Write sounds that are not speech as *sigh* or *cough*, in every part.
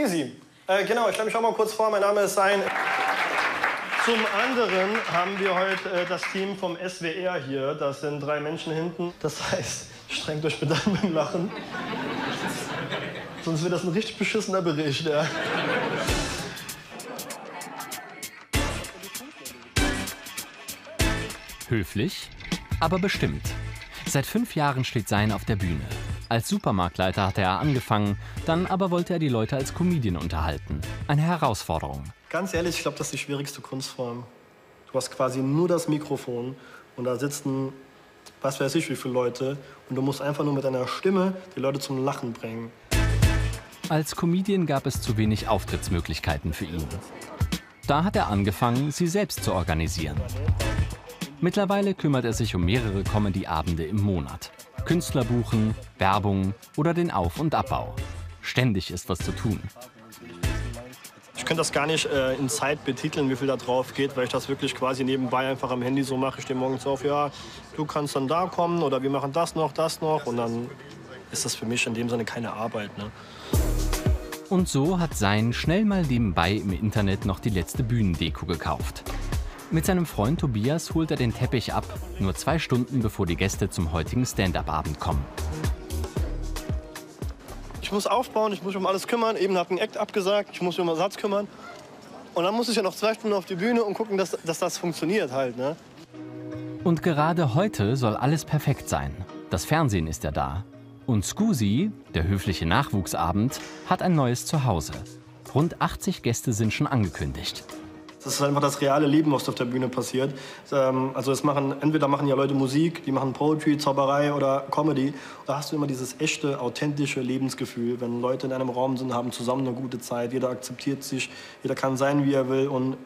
Easy. Äh, genau, ich stelle mich auch mal kurz vor. Mein Name ist Sein. Zum anderen haben wir heute äh, das Team vom SWR hier. Das sind drei Menschen hinten. Das heißt, strengt euch bitte an beim Lachen. Sonst wird das ein richtig beschissener Bericht. Ja. Höflich, aber bestimmt. Seit fünf Jahren steht Sein auf der Bühne. Als Supermarktleiter hatte er angefangen, dann aber wollte er die Leute als Comedian unterhalten. Eine Herausforderung. Ganz ehrlich, ich glaube, das ist die schwierigste Kunstform. Du hast quasi nur das Mikrofon und da sitzen, was weiß ich, wie viele Leute und du musst einfach nur mit deiner Stimme die Leute zum Lachen bringen. Als Comedian gab es zu wenig Auftrittsmöglichkeiten für ihn. Da hat er angefangen, sie selbst zu organisieren. Mittlerweile kümmert er sich um mehrere Comedy-Abende im Monat. Künstler buchen, Werbung oder den Auf- und Abbau. Ständig ist was zu tun. Ich könnte das gar nicht äh, in Zeit betiteln, wie viel da drauf geht, weil ich das wirklich quasi nebenbei einfach am Handy so mache. Ich stehe morgens auf, ja, du kannst dann da kommen oder wir machen das noch, das noch. Und dann ist das für mich in dem Sinne keine Arbeit. Ne? Und so hat Sein schnell mal nebenbei im Internet noch die letzte Bühnendeko gekauft. Mit seinem Freund Tobias holt er den Teppich ab, nur zwei Stunden bevor die Gäste zum heutigen Stand-up-Abend kommen. Ich muss aufbauen, ich muss mich um alles kümmern. Eben hat ein Act abgesagt, ich muss mich um Ersatz kümmern. Und dann muss ich ja noch zwei Stunden auf die Bühne und gucken, dass, dass das funktioniert halt. Ne? Und gerade heute soll alles perfekt sein. Das Fernsehen ist ja da. Und Scusi, der höfliche Nachwuchsabend, hat ein neues Zuhause. Rund 80 Gäste sind schon angekündigt. Das ist einfach das reale Leben, was auf der Bühne passiert. Ähm, also es machen, entweder machen ja Leute Musik, die machen Poetry, Zauberei oder Comedy. Da hast du immer dieses echte, authentische Lebensgefühl. Wenn Leute in einem Raum sind, haben zusammen eine gute Zeit, jeder akzeptiert sich, jeder kann sein, wie er will und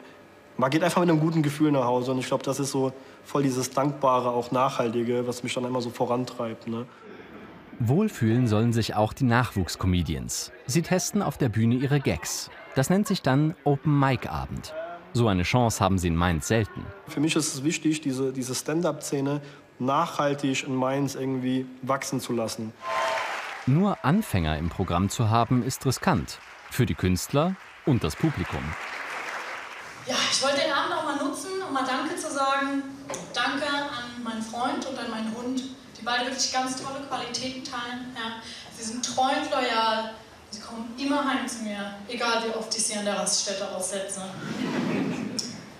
man geht einfach mit einem guten Gefühl nach Hause. Und ich glaube, das ist so voll dieses Dankbare, auch Nachhaltige, was mich dann immer so vorantreibt. Ne? Wohlfühlen sollen sich auch die Nachwuchscomedians. Sie testen auf der Bühne ihre Gags. Das nennt sich dann Open Mic Abend. So eine Chance haben sie in Mainz selten. Für mich ist es wichtig, diese, diese Stand-up-Szene nachhaltig in Mainz irgendwie wachsen zu lassen. Nur Anfänger im Programm zu haben, ist riskant. Für die Künstler und das Publikum. Ja, ich wollte den Abend auch mal nutzen, um mal Danke zu sagen. Danke an meinen Freund und an meinen Hund, die beide wirklich ganz tolle Qualitäten teilen. Ja, sie sind treu und loyal. Sie kommen immer heim zu mir, egal wie oft ich sie an der Raststätte aussetze.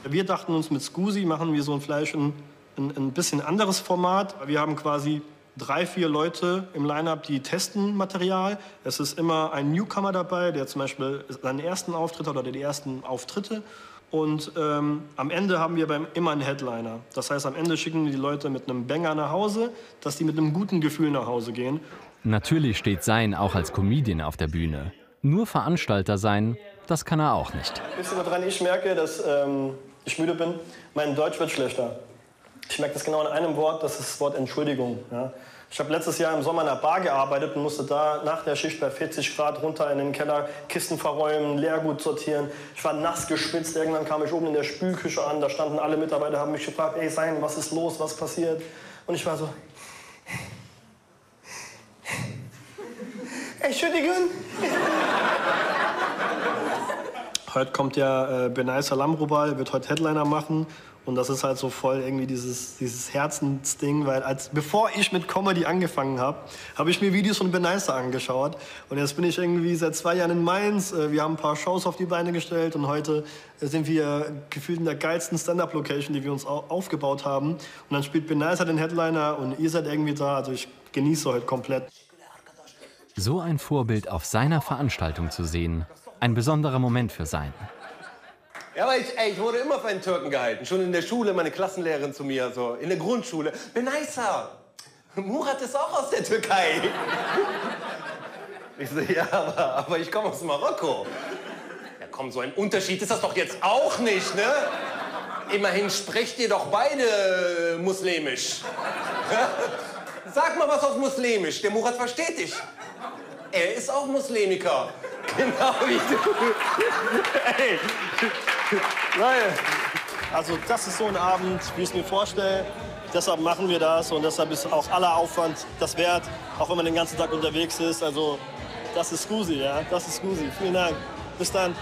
Wir dachten uns, mit Scusi machen wir so ein Fleisch ein, ein, ein bisschen anderes Format. Wir haben quasi drei, vier Leute im Line-Up, die testen Material. Es ist immer ein Newcomer dabei, der zum Beispiel seinen ersten Auftritt hat oder die ersten Auftritte. Und ähm, am Ende haben wir beim, immer einen Headliner. Das heißt, am Ende schicken wir die Leute mit einem Banger nach Hause, dass die mit einem guten Gefühl nach Hause gehen. Natürlich steht Sein auch als Comedian auf der Bühne. Nur Veranstalter sein, das kann er auch nicht. Wisst ihr, woran ich merke, dass ähm, ich müde bin? Mein Deutsch wird schlechter. Ich merke das genau in einem Wort, das ist das Wort Entschuldigung. Ja? Ich habe letztes Jahr im Sommer in einer Bar gearbeitet und musste da nach der Schicht bei 40 Grad runter in den Keller Kisten verräumen, Leergut sortieren. Ich war nass gespitzt. Irgendwann kam ich oben in der Spülküche an. Da standen alle Mitarbeiter, haben mich gefragt, ey Sein, was ist los, was passiert? Und ich war so, *laughs* Entschuldigung. *laughs* heute kommt ja äh, Benay Salam wird heute Headliner machen. Und das ist halt so voll irgendwie dieses, dieses Herzensding, weil als, bevor ich mit Comedy angefangen habe, habe ich mir Videos von Beneister angeschaut. Und jetzt bin ich irgendwie seit zwei Jahren in Mainz. Äh, wir haben ein paar Shows auf die Beine gestellt und heute sind wir gefühlt in der geilsten Stand-Up-Location, die wir uns aufgebaut haben. Und dann spielt Beneister den Headliner und ihr seid irgendwie da. Also ich genieße heute komplett. So ein Vorbild auf seiner Veranstaltung zu sehen, ein besonderer Moment für sein. Ja, aber ich, ey, ich wurde immer für einen Türken gehalten. Schon in der Schule, meine Klassenlehrerin zu mir, so in der Grundschule. Benaisa, Murat ist auch aus der Türkei. Ich so, ja, aber, aber ich komme aus Marokko. Ja, komm, so ein Unterschied ist das doch jetzt auch nicht, ne? Immerhin sprecht ihr doch beide muslimisch. *laughs* Sag mal was auf muslimisch, der Murat versteht dich. Er ist auch Muslimiker. *laughs* Genau wie du. Ey. Leute, also das ist so ein Abend, wie ich es mir vorstelle. Deshalb machen wir das und deshalb ist auch aller Aufwand das wert, auch wenn man den ganzen Tag unterwegs ist. Also Das ist Scusi, ja. Das ist Scusi. Vielen Dank. Bis dann.